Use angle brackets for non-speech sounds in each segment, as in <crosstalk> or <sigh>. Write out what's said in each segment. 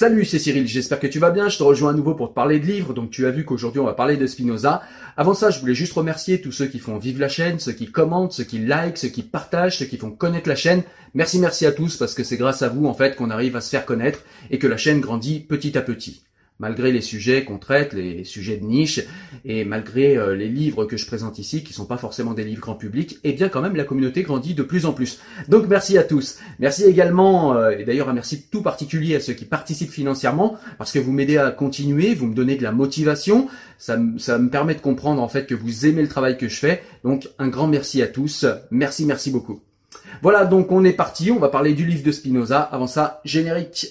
Salut, c'est Cyril, j'espère que tu vas bien, je te rejoins à nouveau pour te parler de livres, donc tu as vu qu'aujourd'hui on va parler de Spinoza. Avant ça, je voulais juste remercier tous ceux qui font vivre la chaîne, ceux qui commentent, ceux qui likent, ceux qui partagent, ceux qui font connaître la chaîne. Merci, merci à tous, parce que c'est grâce à vous en fait qu'on arrive à se faire connaître et que la chaîne grandit petit à petit malgré les sujets qu'on traite, les sujets de niche, et malgré euh, les livres que je présente ici, qui sont pas forcément des livres grand public, eh bien quand même la communauté grandit de plus en plus. Donc merci à tous. Merci également, euh, et d'ailleurs un merci tout particulier à ceux qui participent financièrement, parce que vous m'aidez à continuer, vous me donnez de la motivation, ça, ça me permet de comprendre en fait que vous aimez le travail que je fais. Donc un grand merci à tous. Merci, merci beaucoup. Voilà, donc on est parti, on va parler du livre de Spinoza. Avant ça, générique.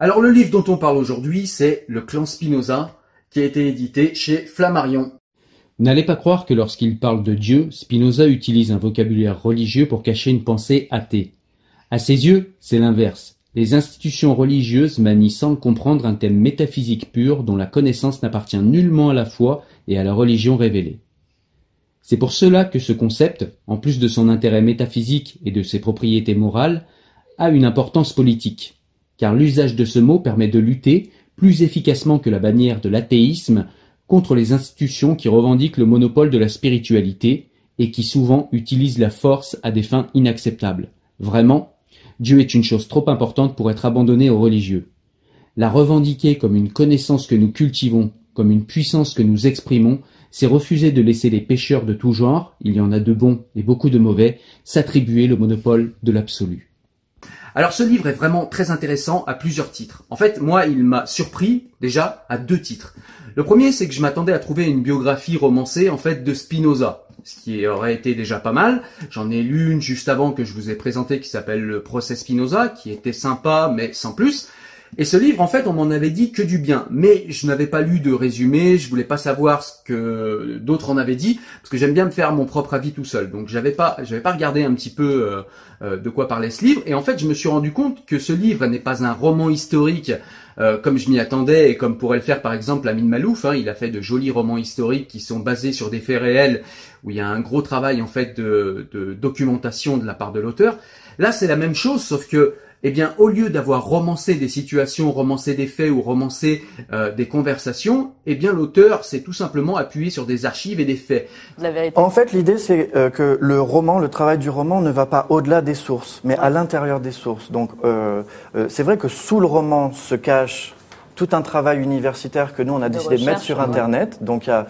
Alors le livre dont on parle aujourd'hui, c'est Le clan Spinoza, qui a été édité chez Flammarion. N'allez pas croire que lorsqu'il parle de Dieu, Spinoza utilise un vocabulaire religieux pour cacher une pensée athée. À ses yeux, c'est l'inverse. Les institutions religieuses manient sans comprendre un thème métaphysique pur dont la connaissance n'appartient nullement à la foi et à la religion révélée. C'est pour cela que ce concept, en plus de son intérêt métaphysique et de ses propriétés morales, a une importance politique car l'usage de ce mot permet de lutter, plus efficacement que la bannière de l'athéisme, contre les institutions qui revendiquent le monopole de la spiritualité et qui souvent utilisent la force à des fins inacceptables. Vraiment, Dieu est une chose trop importante pour être abandonnée aux religieux. La revendiquer comme une connaissance que nous cultivons, comme une puissance que nous exprimons, c'est refuser de laisser les pécheurs de tout genre, il y en a de bons et beaucoup de mauvais, s'attribuer le monopole de l'absolu. Alors ce livre est vraiment très intéressant à plusieurs titres. En fait, moi, il m'a surpris déjà à deux titres. Le premier, c'est que je m'attendais à trouver une biographie romancée en fait de Spinoza, ce qui aurait été déjà pas mal. J'en ai lu une juste avant que je vous ai présenté qui s'appelle Le procès Spinoza, qui était sympa mais sans plus. Et ce livre, en fait, on m'en avait dit que du bien. Mais je n'avais pas lu de résumé, je voulais pas savoir ce que d'autres en avaient dit, parce que j'aime bien me faire mon propre avis tout seul. Donc j'avais pas, j'avais pas regardé un petit peu euh, euh, de quoi parlait ce livre. Et en fait, je me suis rendu compte que ce livre n'est pas un roman historique euh, comme je m'y attendais et comme pourrait le faire par exemple Amin Malouf. Hein, il a fait de jolis romans historiques qui sont basés sur des faits réels, où il y a un gros travail en fait de, de documentation de la part de l'auteur. Là, c'est la même chose, sauf que eh bien, au lieu d'avoir romancé des situations, romancé des faits ou romancé euh, des conversations, eh bien, l'auteur s'est tout simplement appuyé sur des archives et des faits. En fait, l'idée, c'est euh, que le roman, le travail du roman ne va pas au-delà des sources, mais à l'intérieur des sources. Donc, euh, c'est vrai que sous le roman se cache tout un travail universitaire que nous, on a décidé de mettre sur Internet. Donc, il y a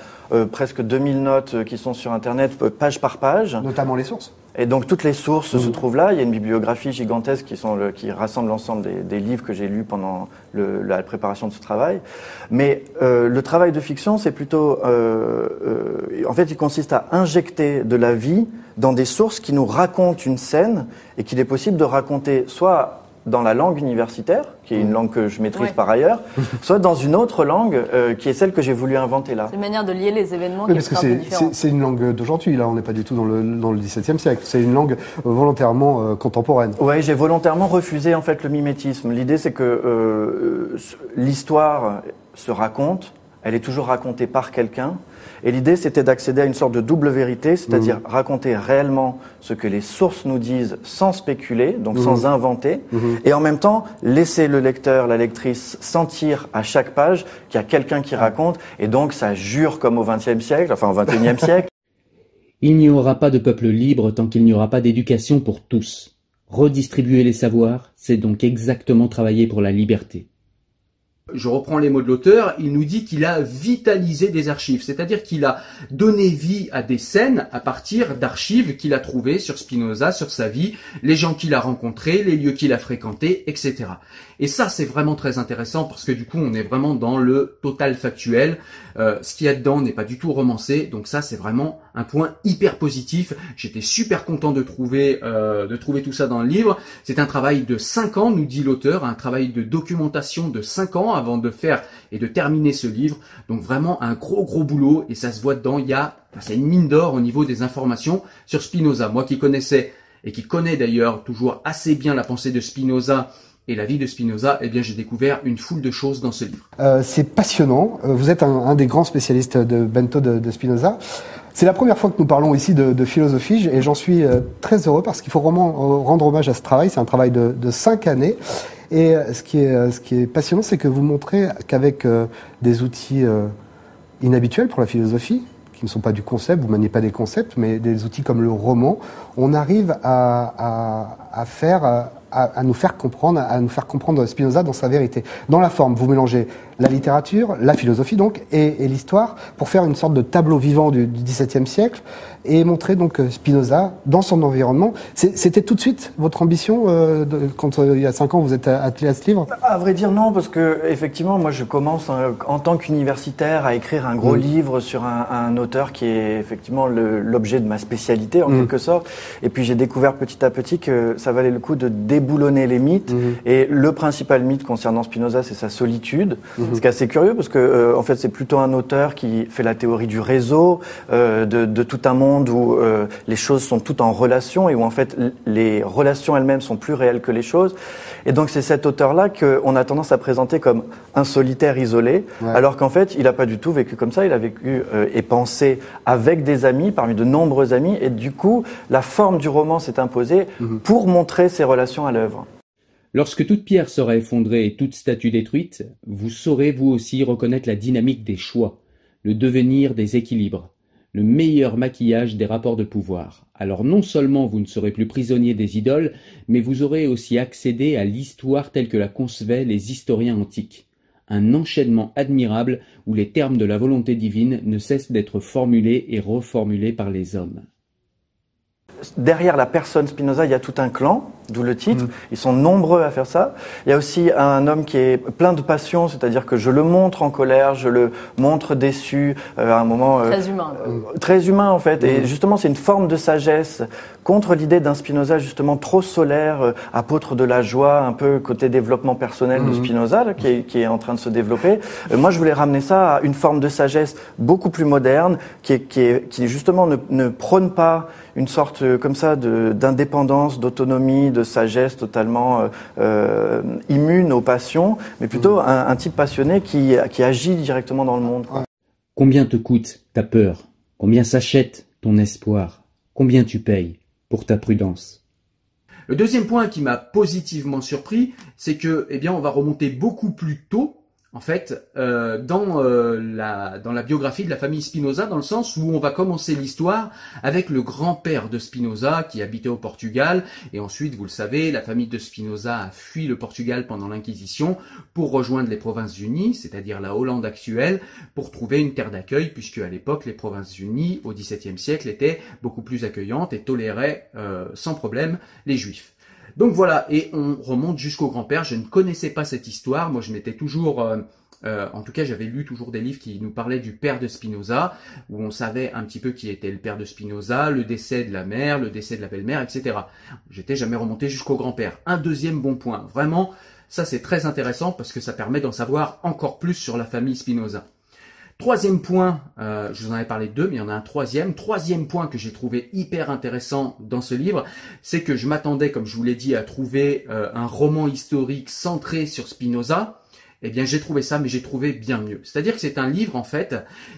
presque 2000 notes qui sont sur Internet, page par page. Notamment les sources. Et donc toutes les sources se mmh. trouvent là. Il y a une bibliographie gigantesque qui, sont le, qui rassemble l'ensemble des, des, livres que j'ai lus pendant le, la préparation de ce travail. Mais euh, le travail de fiction, c'est plutôt, euh, euh, en fait, il consiste à injecter de la vie dans des sources qui nous racontent une scène et qu'il est possible de raconter soit dans la langue universitaire, qui est une mm. langue que je maîtrise par ailleurs, <laughs> soit dans une autre langue euh, qui est celle que j'ai voulu inventer là. C'est une manière de lier les événements qui parce que c'est une langue d'aujourd'hui, là, on n'est pas du tout dans le, dans le XVIIe siècle. C'est une langue euh, volontairement euh, contemporaine. Oui, j'ai volontairement refusé en fait le mimétisme. L'idée, c'est que l'histoire se raconte, elle est toujours racontée par quelqu'un, et l'idée, c'était d'accéder à une sorte de double vérité, c'est-à-dire mmh. raconter réellement ce que les sources nous disent sans spéculer, donc mmh. sans inventer, mmh. et en même temps laisser le lecteur, la lectrice sentir à chaque page qu'il y a quelqu'un qui raconte, et donc ça jure comme au XXe siècle, enfin au XXIe <laughs> siècle. Il n'y aura pas de peuple libre tant qu'il n'y aura pas d'éducation pour tous. Redistribuer les savoirs, c'est donc exactement travailler pour la liberté. Je reprends les mots de l'auteur, il nous dit qu'il a vitalisé des archives, c'est-à-dire qu'il a donné vie à des scènes à partir d'archives qu'il a trouvées sur Spinoza, sur sa vie, les gens qu'il a rencontrés, les lieux qu'il a fréquentés, etc. Et ça, c'est vraiment très intéressant parce que du coup, on est vraiment dans le total factuel. Euh, ce qu'il y a dedans n'est pas du tout romancé, donc ça, c'est vraiment un point hyper positif. J'étais super content de trouver euh, de trouver tout ça dans le livre. C'est un travail de 5 ans, nous dit l'auteur, un travail de documentation de 5 ans avant de faire et de terminer ce livre. Donc vraiment un gros gros boulot et ça se voit dedans. Il y a, c'est une mine d'or au niveau des informations sur Spinoza. Moi qui connaissais et qui connais d'ailleurs toujours assez bien la pensée de Spinoza et la vie de Spinoza, eh bien, j'ai découvert une foule de choses dans ce livre. Euh, c'est passionnant. Euh, vous êtes un, des grands spécialistes de Bento de, Spinoza. C'est la première fois que nous parlons ici de, philosophie et j'en suis euh, très heureux parce qu'il faut vraiment rendre hommage à ce travail. C'est un travail de cinq années. Et ce qui est, ce qui est passionnant, c'est que vous montrez qu'avec des outils inhabituels pour la philosophie, qui ne sont pas du concept, vous maniez pas des concepts, mais des outils comme le roman, on arrive à, faire à, nous faire comprendre, à nous faire comprendre Spinoza dans sa vérité. Dans la forme, vous mélangez la littérature, la philosophie donc, et, et l'histoire pour faire une sorte de tableau vivant du, du XVIIe siècle et montrer donc Spinoza dans son environnement. C'était tout de suite votre ambition euh, de, quand euh, il y a cinq ans vous êtes attelé à ce livre? À vrai dire non, parce que effectivement moi je commence euh, en tant qu'universitaire à écrire un gros mmh. livre sur un, un, auteur qui est effectivement l'objet de ma spécialité en mmh. quelque sorte. Et puis j'ai découvert petit à petit que ça valait le coup de déboulonner les mythes. Mmh. Et le principal mythe concernant Spinoza, c'est sa solitude. Mmh. Ce qui est assez curieux parce que euh, en fait c'est plutôt un auteur qui fait la théorie du réseau, euh, de, de, tout un monde où euh, les choses sont toutes en relation et où en fait les relations elles-mêmes sont plus réelles que les choses. Et donc c'est cet auteur-là qu'on a tendance à présenter comme un solitaire isolé, ouais. alors qu'en fait il n'a pas du tout vécu comme ça. Il a vécu euh, et pensé avec des amis, parmi de nombreux amis, et du coup la forme du roman s'est imposée mmh. pour montrer ses relations à l'œuvre. Lorsque toute pierre sera effondrée et toute statue détruite, vous saurez vous aussi reconnaître la dynamique des choix, le devenir des équilibres, le meilleur maquillage des rapports de pouvoir. Alors non seulement vous ne serez plus prisonnier des idoles, mais vous aurez aussi accédé à l'histoire telle que la concevaient les historiens antiques. Un enchaînement admirable où les termes de la volonté divine ne cessent d'être formulés et reformulés par les hommes derrière la personne Spinoza, il y a tout un clan, d'où le titre. Mmh. Ils sont nombreux à faire ça. Il y a aussi un homme qui est plein de passion, c'est-à-dire que je le montre en colère, je le montre déçu euh, à un moment. Euh, très humain. Euh, très humain en fait. Mmh. Et justement, c'est une forme de sagesse contre l'idée d'un Spinoza justement trop solaire, euh, apôtre de la joie, un peu côté développement personnel mmh. de Spinoza là, qui, est, qui, est, en train de se développer. Euh, moi, je voulais ramener ça à une forme de sagesse beaucoup plus moderne, qui, est, qui, est, qui justement ne, ne prône pas une sorte euh, comme ça d'indépendance, d'autonomie, de sagesse totalement euh, euh, immune aux passions, mais plutôt mmh. un, un, type passionné qui, qui agit directement dans le monde. Quoi. Combien te coûte ta peur? Combien s'achète ton espoir? Combien tu payes pour ta prudence? Le deuxième point qui m'a positivement surpris, c'est que, eh bien, on va remonter beaucoup plus tôt en fait, euh, dans, euh, la, dans la biographie de la famille Spinoza, dans le sens où on va commencer l'histoire avec le grand-père de Spinoza qui habitait au Portugal, et ensuite, vous le savez, la famille de Spinoza a fui le Portugal pendant l'Inquisition pour rejoindre les Provinces-Unies, c'est-à-dire la Hollande actuelle, pour trouver une terre d'accueil, puisque à l'époque, les Provinces-Unies, au XVIIe siècle, étaient beaucoup plus accueillantes et toléraient euh, sans problème les Juifs. Donc voilà, et on remonte jusqu'au grand-père. Je ne connaissais pas cette histoire. Moi, je m'étais toujours, euh, euh, en tout cas, j'avais lu toujours des livres qui nous parlaient du père de Spinoza, où on savait un petit peu qui était le père de Spinoza, le décès de la mère, le décès de la belle-mère, etc. J'étais jamais remonté jusqu'au grand-père. Un deuxième bon point, vraiment, ça c'est très intéressant parce que ça permet d'en savoir encore plus sur la famille Spinoza. Troisième point, euh, je vous en avais parlé de deux, mais il y en a un troisième. Troisième point que j'ai trouvé hyper intéressant dans ce livre, c'est que je m'attendais, comme je vous l'ai dit, à trouver euh, un roman historique centré sur Spinoza. Eh bien, j'ai trouvé ça, mais j'ai trouvé bien mieux. C'est-à-dire que c'est un livre, en fait,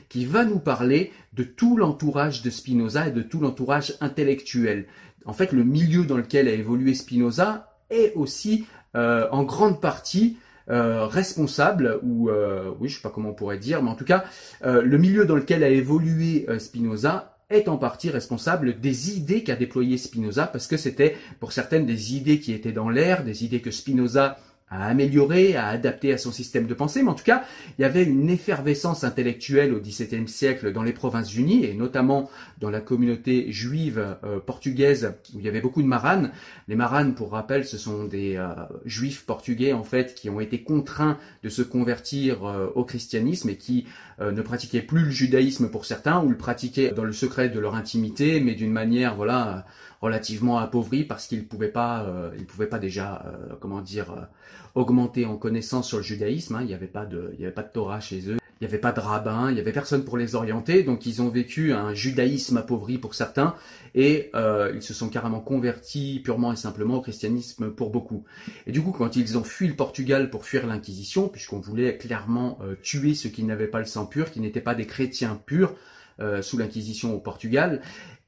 qui va nous parler de tout l'entourage de Spinoza et de tout l'entourage intellectuel. En fait, le milieu dans lequel a évolué Spinoza est aussi, euh, en grande partie, euh, responsable, ou euh, oui, je sais pas comment on pourrait dire, mais en tout cas, euh, le milieu dans lequel a évolué euh, Spinoza est en partie responsable des idées qu'a déployées Spinoza, parce que c'était pour certaines des idées qui étaient dans l'air, des idées que Spinoza à améliorer, à adapter à son système de pensée, mais en tout cas, il y avait une effervescence intellectuelle au XVIIe siècle dans les Provinces-Unies, et notamment dans la communauté juive euh, portugaise, où il y avait beaucoup de maranes. Les maranes, pour rappel, ce sont des euh, juifs portugais, en fait, qui ont été contraints de se convertir euh, au christianisme et qui ne pratiquaient plus le judaïsme pour certains, ou le pratiquaient dans le secret de leur intimité, mais d'une manière, voilà, relativement appauvrie parce qu'ils pouvaient pas, ils pouvaient pas déjà, comment dire, augmenter en connaissance sur le judaïsme. Hein. Il n'y avait pas de, il y avait pas de Torah chez eux. Il n'y avait pas de rabbin, il n'y avait personne pour les orienter, donc ils ont vécu un judaïsme appauvri pour certains, et euh, ils se sont carrément convertis purement et simplement au christianisme pour beaucoup. Et du coup, quand ils ont fui le Portugal pour fuir l'Inquisition, puisqu'on voulait clairement euh, tuer ceux qui n'avaient pas le sang pur, qui n'étaient pas des chrétiens purs, euh, sous l'Inquisition au Portugal,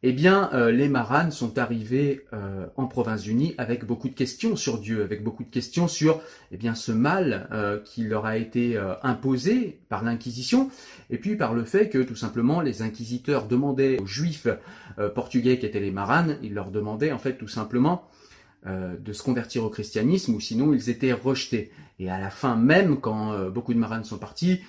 eh bien, euh, les Maranes sont arrivés euh, en Province-Unie avec beaucoup de questions sur Dieu, avec beaucoup de questions sur eh bien, ce mal euh, qui leur a été imposé par l'Inquisition, et puis par le fait que tout simplement les inquisiteurs demandaient aux Juifs portugais qui étaient les Maranes, ils leur demandaient en fait tout simplement de se convertir au christianisme, ou sinon ils étaient rejetés. Et à la fin même, quand beaucoup de Maranes sont partis,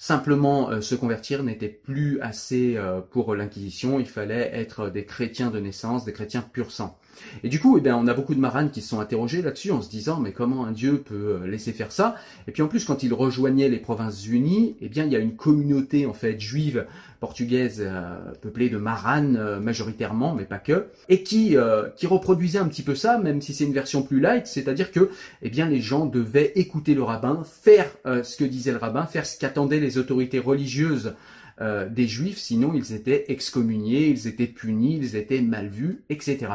Simplement euh, se convertir n'était plus assez euh, pour l'Inquisition, il fallait être des chrétiens de naissance, des chrétiens pur sang. Et du coup, eh bien, on a beaucoup de maranes qui se sont interrogés là-dessus en se disant mais comment un dieu peut euh, laisser faire ça? Et puis en plus, quand il rejoignait les provinces unies, eh bien, il y a une communauté en fait juive portugaise euh, peuplée de maranes euh, majoritairement, mais pas que, et qui qui reproduisait un petit peu ça, même si c'est une version plus light, c'est-à-dire que eh bien les gens devaient écouter le rabbin, faire ce que disait le rabbin, faire ce qu'attendaient les autorités religieuses des juifs, sinon ils étaient excommuniés, ils étaient punis, ils étaient mal vus, etc.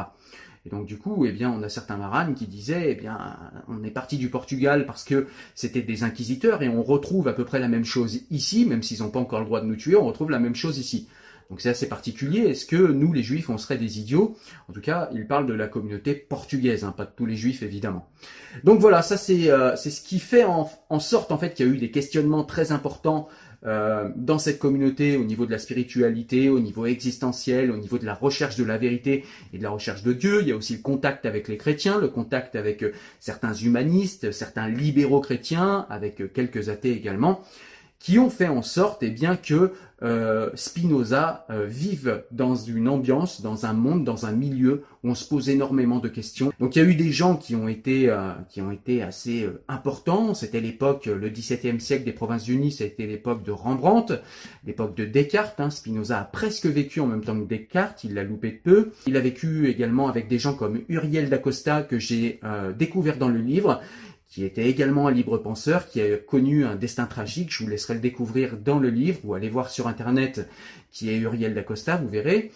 Et donc du coup, eh bien, on a certains maranes qui disaient, eh bien, on est parti du Portugal parce que c'était des inquisiteurs et on retrouve à peu près la même chose ici, même s'ils n'ont pas encore le droit de nous tuer, on retrouve la même chose ici. Donc c'est assez particulier. Est-ce que nous, les juifs, on serait des idiots? En tout cas, il parle de la communauté portugaise, hein, pas de tous les juifs évidemment. Donc voilà, ça c'est euh, c'est ce qui fait en, en sorte en fait qu'il y a eu des questionnements très importants euh, dans cette communauté au niveau de la spiritualité, au niveau existentiel, au niveau de la recherche de la vérité et de la recherche de Dieu. Il y a aussi le contact avec les chrétiens, le contact avec euh, certains humanistes, certains libéraux chrétiens, avec euh, quelques athées également qui ont fait en sorte eh bien que euh, Spinoza euh, vive dans une ambiance, dans un monde, dans un milieu où on se pose énormément de questions. Donc il y a eu des gens qui ont été euh, qui ont été assez euh, importants. C'était l'époque, le XVIIe siècle des Provinces-Unies, c'était l'époque de Rembrandt, l'époque de Descartes. Hein. Spinoza a presque vécu en même temps que Descartes, il l'a loupé de peu. Il a vécu également avec des gens comme Uriel d'Acosta que j'ai découvert dans le livre qui était également un libre penseur, qui a connu un destin tragique. Je vous laisserai le découvrir dans le livre ou aller voir sur internet qui est Uriel d'Acosta, vous verrez.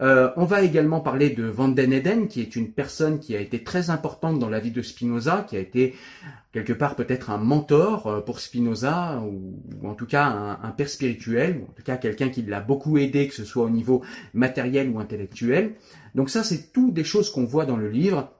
Euh, on va également parler de Van den Eden, qui est une personne qui a été très importante dans la vie de Spinoza, qui a été quelque part peut-être un mentor euh, pour Spinoza, ou, en tout cas un, un, père spirituel, ou en tout cas quelqu'un qui l'a beaucoup aidé, que ce soit au niveau matériel ou intellectuel. Donc ça, c'est tout des choses qu'on voit dans le livre.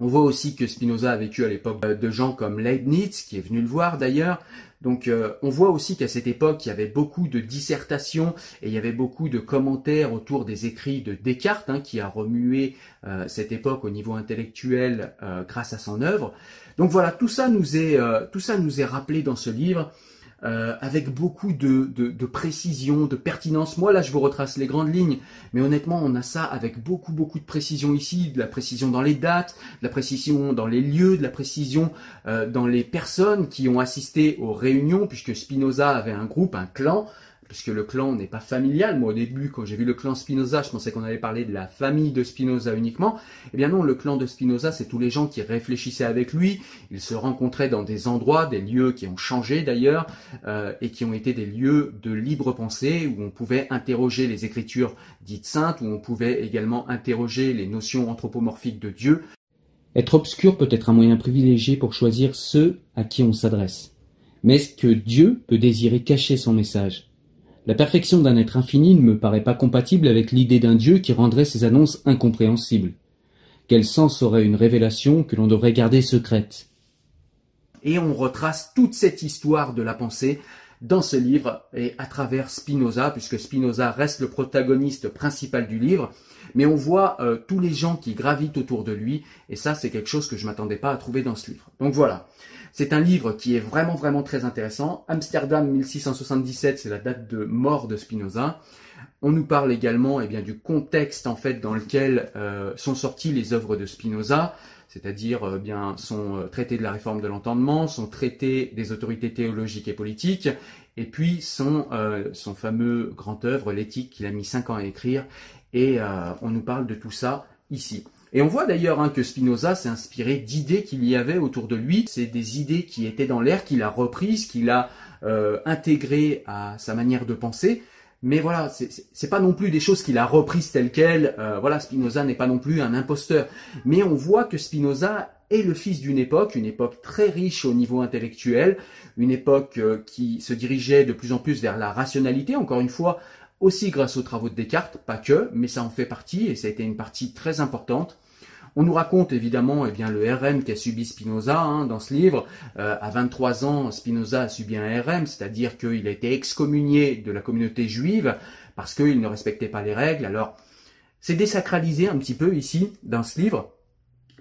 On voit aussi que Spinoza a vécu à l'époque euh, de gens comme Leibniz, qui est venu le voir d'ailleurs. Donc euh, on voit aussi qu'à cette époque, il y avait beaucoup de dissertations et il y avait beaucoup de commentaires autour des écrits de Descartes, hein, qui a remué euh, cette époque au niveau intellectuel grâce à son œuvre. Donc voilà, tout ça nous est, tout ça nous est rappelé dans ce livre. Euh, avec beaucoup de, précision, de pertinence. Moi là je vous retrace les grandes lignes, mais honnêtement on a ça avec beaucoup beaucoup de précision ici, de la précision dans les dates, de la précision dans les lieux, de la précision euh, dans les personnes qui ont assisté aux réunions, puisque Spinoza avait un groupe, un clan, puisque le clan n'est pas familial. Moi, au début, quand j'ai vu le clan Spinoza, je pensais qu'on allait parler de la famille de Spinoza uniquement. Eh bien non, le clan de Spinoza, c'est tous les gens qui réfléchissaient avec lui. Ils se rencontraient dans des endroits, des lieux qui ont changé d'ailleurs, euh, et qui ont été des lieux de libre pensée, où on pouvait interroger les écritures dites saintes, où on pouvait également interroger les notions anthropomorphiques de Dieu. Être obscur peut être un moyen privilégié pour choisir ceux à qui on s'adresse. Mais est-ce que Dieu peut désirer cacher son message? La perfection d'un être infini ne me paraît pas compatible avec l'idée d'un Dieu qui rendrait ses annonces incompréhensibles. Quel sens aurait une révélation que l'on devrait garder secrète? Et on retrace toute cette histoire de la pensée dans ce livre et à travers Spinoza, puisque Spinoza reste le protagoniste principal du livre. mais on voit euh, tous les gens qui gravitent autour de lui, et ça c'est quelque chose que je m'attendais pas à trouver dans ce livre. Donc voilà, c'est un livre qui est vraiment vraiment très intéressant. Amsterdam 1677, c'est la date de mort de Spinoza. On nous parle également eh bien, du contexte en fait dans lequel euh, sont sorties les œuvres de Spinoza, c'est-à-dire euh, bien son euh, traité de la réforme de l'entendement, son traité des autorités théologiques et politiques, et puis son, son fameux grand œuvre, l'éthique, qu'il a mis cinq ans à écrire, et on nous parle de tout ça ici. Et on voit d'ailleurs hein, que Spinoza s'est inspiré d'idées qu'il y avait autour de lui. C'est des idées qui étaient dans l'air, qu'il a reprises, qu'il a euh, intégrées à sa manière de penser. Mais voilà, c'est pas non plus des choses qu'il a reprises telles quelles. Euh, voilà, Spinoza n'est pas non plus un imposteur. Mais on voit que Spinoza est le fils d'une époque, une époque très riche au niveau intellectuel, une époque euh, qui se dirigeait de plus en plus vers la rationalité, encore une fois, aussi grâce aux travaux de Descartes, pas que, mais ça en fait partie, et ça a été une partie très importante. On nous raconte évidemment eh bien, le RM qu'a subi Spinoza hein, dans ce livre. Euh, à 23 ans, Spinoza a subi un RM, c'est-à-dire qu'il a été excommunié de la communauté juive parce qu'il ne respectait pas les règles. Alors, c'est désacralisé un petit peu ici, dans ce livre.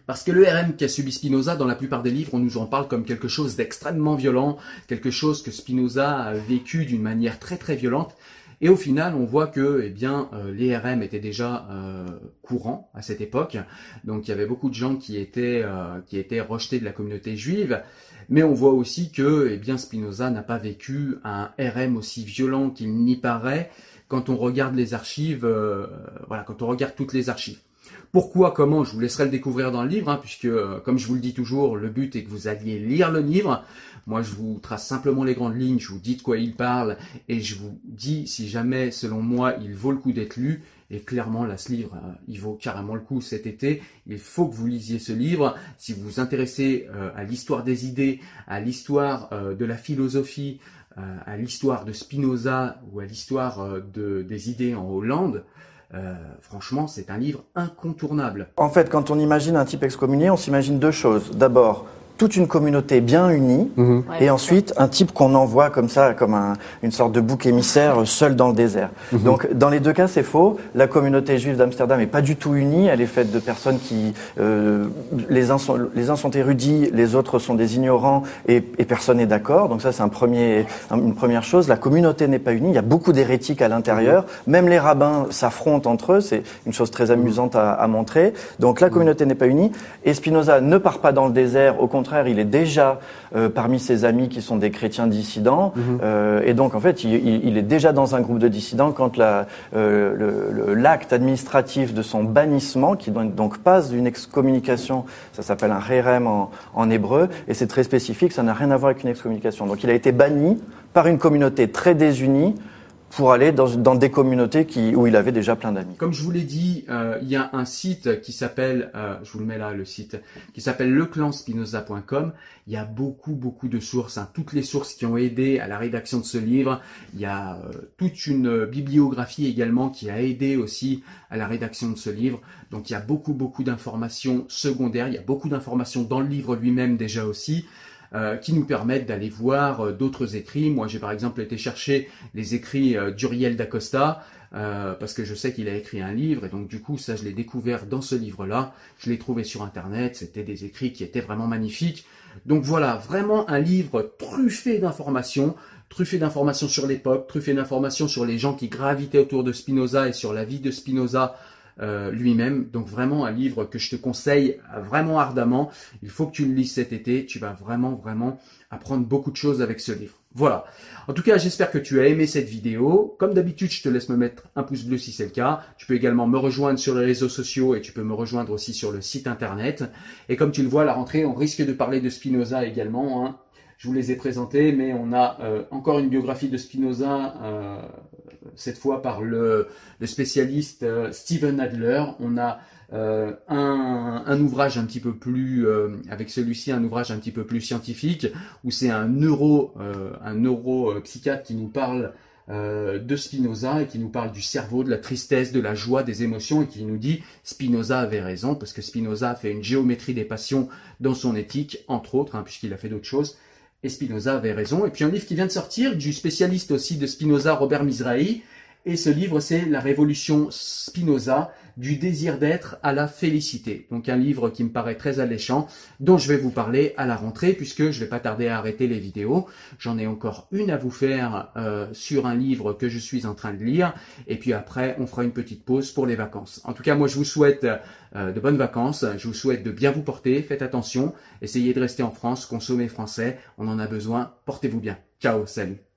Parce que le RM qu'a subi Spinoza, dans la plupart des livres, on nous en parle comme quelque chose d'extrêmement violent, quelque chose que Spinoza a vécu d'une manière très très violente. Et au final, on voit que eh bien, euh, les RM déjà euh, courants à cette époque. Donc il y avait beaucoup de gens qui étaient, euh, qui étaient rejetés de la communauté juive. Mais on voit aussi que eh bien, Spinoza n'a pas vécu un RM aussi violent qu'il n'y paraît quand on regarde les archives, voilà, quand on regarde toutes les archives. Pourquoi, comment, je vous laisserai le découvrir dans le livre, hein, puisque, comme je vous le dis toujours, le but est que vous alliez lire le livre. Moi, je vous trace simplement les grandes lignes, je vous dis de quoi il parle, et je vous dis si jamais, selon moi, il vaut le coup d'être lu. Et clairement, là, ce livre, euh, il vaut carrément le coup cet été. Il faut que vous lisiez ce livre. Si vous vous intéressez euh, à l'histoire des idées, à l'histoire euh, de la philosophie, à l'histoire de Spinoza ou à l'histoire de, des idées en Hollande, franchement, c'est un livre incontournable. En fait, quand on imagine un type excommunié, on s'imagine deux choses. D'abord, toute une communauté bien unie, mhm. et ensuite un type qu'on envoie comme ça, comme un, une sorte de bouc émissaire seul dans le désert. Mhm. Donc dans les deux cas, c'est faux. La communauté juive d'Amsterdam est pas du tout unie. Elle est faite de personnes qui, euh, les uns sont les uns sont érudits, les autres sont des ignorants, et, et personne n'est d'accord. Donc ça, c'est un premier, une première chose. La communauté n'est pas unie. Il y a beaucoup d'hérétiques à l'intérieur. Mhm. Même les rabbins s'affrontent entre eux. C'est une chose très amusante à, à montrer. Donc la communauté n'est pas unie. Et Spinoza ne part pas dans le désert. Au contraire, il est déjà euh, parmi ses amis qui sont des chrétiens dissidents. Mhm. Euh, et donc, en fait, il, est déjà dans un groupe de dissidents quand euh, l'acte administratif de son bannissement, qui donc passe d'une excommunication, ça s'appelle un rérem en, en hébreu, et c'est très spécifique, ça n'a rien à voir avec une excommunication. Donc, il a été banni par une communauté très désunie pour aller dans, dans des communautés qui, où il avait déjà plein d'amis. Comme je vous l'ai dit, euh, il y a un site qui s'appelle, euh, je vous le mets là, le site, qui s'appelle leclanspinoza.com. Il y a beaucoup, beaucoup de sources, hein, toutes les sources qui ont aidé à la rédaction de ce livre. Il y a euh, toute une bibliographie également qui a aidé aussi à la rédaction de ce livre. Donc il y a beaucoup, beaucoup d'informations secondaires. Il y a beaucoup d'informations dans le livre lui-même déjà aussi. Euh, qui nous permettent d'aller voir euh, d'autres écrits. Moi, j'ai par exemple été chercher les écrits euh, d'Uriel d'Acosta, parce que je sais qu'il a écrit un livre, et donc du coup, ça, je l'ai découvert dans ce livre-là. Je l'ai trouvé sur Internet, c'était des écrits qui étaient vraiment magnifiques. Donc voilà, vraiment un livre truffé d'informations, truffé d'informations sur l'époque, truffé d'informations sur les gens qui gravitaient autour de Spinoza et sur la vie de Spinoza euh, lui-même. Donc vraiment un livre que je te conseille vraiment ardemment. Il faut que tu le lises cet été. Tu vas vraiment, vraiment apprendre beaucoup de choses avec ce livre. Voilà. En tout cas, j'espère que tu as aimé cette vidéo. Comme d'habitude, je te laisse me mettre un pouce bleu si c'est le cas. Tu peux également me rejoindre sur les réseaux sociaux et tu peux me rejoindre aussi sur le site internet. Et comme tu le vois, à la rentrée, on risque de parler de Spinoza également. Hein. Je vous les ai présentés, mais on a euh, encore une biographie de Spinoza, euh, cette fois par le, spécialiste euh, Steven Adler. On a un, ouvrage un petit peu plus, avec celui-ci, un ouvrage un petit peu plus scientifique, où c'est un neuro, un neuropsychiatre qui nous parle de Spinoza et qui nous parle du cerveau, de la tristesse, de la joie, des émotions et qui nous dit Spinoza avait raison parce que Spinoza fait une géométrie des passions dans son éthique, entre autres, hein, puisqu'il a fait d'autres choses. Et Spinoza avait raison. Et puis un livre qui vient de sortir du spécialiste aussi de Spinoza, Robert Mizrahi. Et ce livre, c'est La Révolution Spinoza. Du désir d'être à la félicité. Donc un livre qui me paraît très alléchant, dont je vais vous parler à la rentrée, puisque je vais pas tarder à arrêter les vidéos. J'en ai encore une à vous faire euh, sur un livre que je suis en train de lire, et puis après on fera une petite pause pour les vacances. En tout cas, moi je vous souhaite euh, de bonnes vacances, je vous souhaite de bien vous porter, faites attention, essayez de rester en France, consommez français, on en a besoin, portez-vous bien. Ciao, salut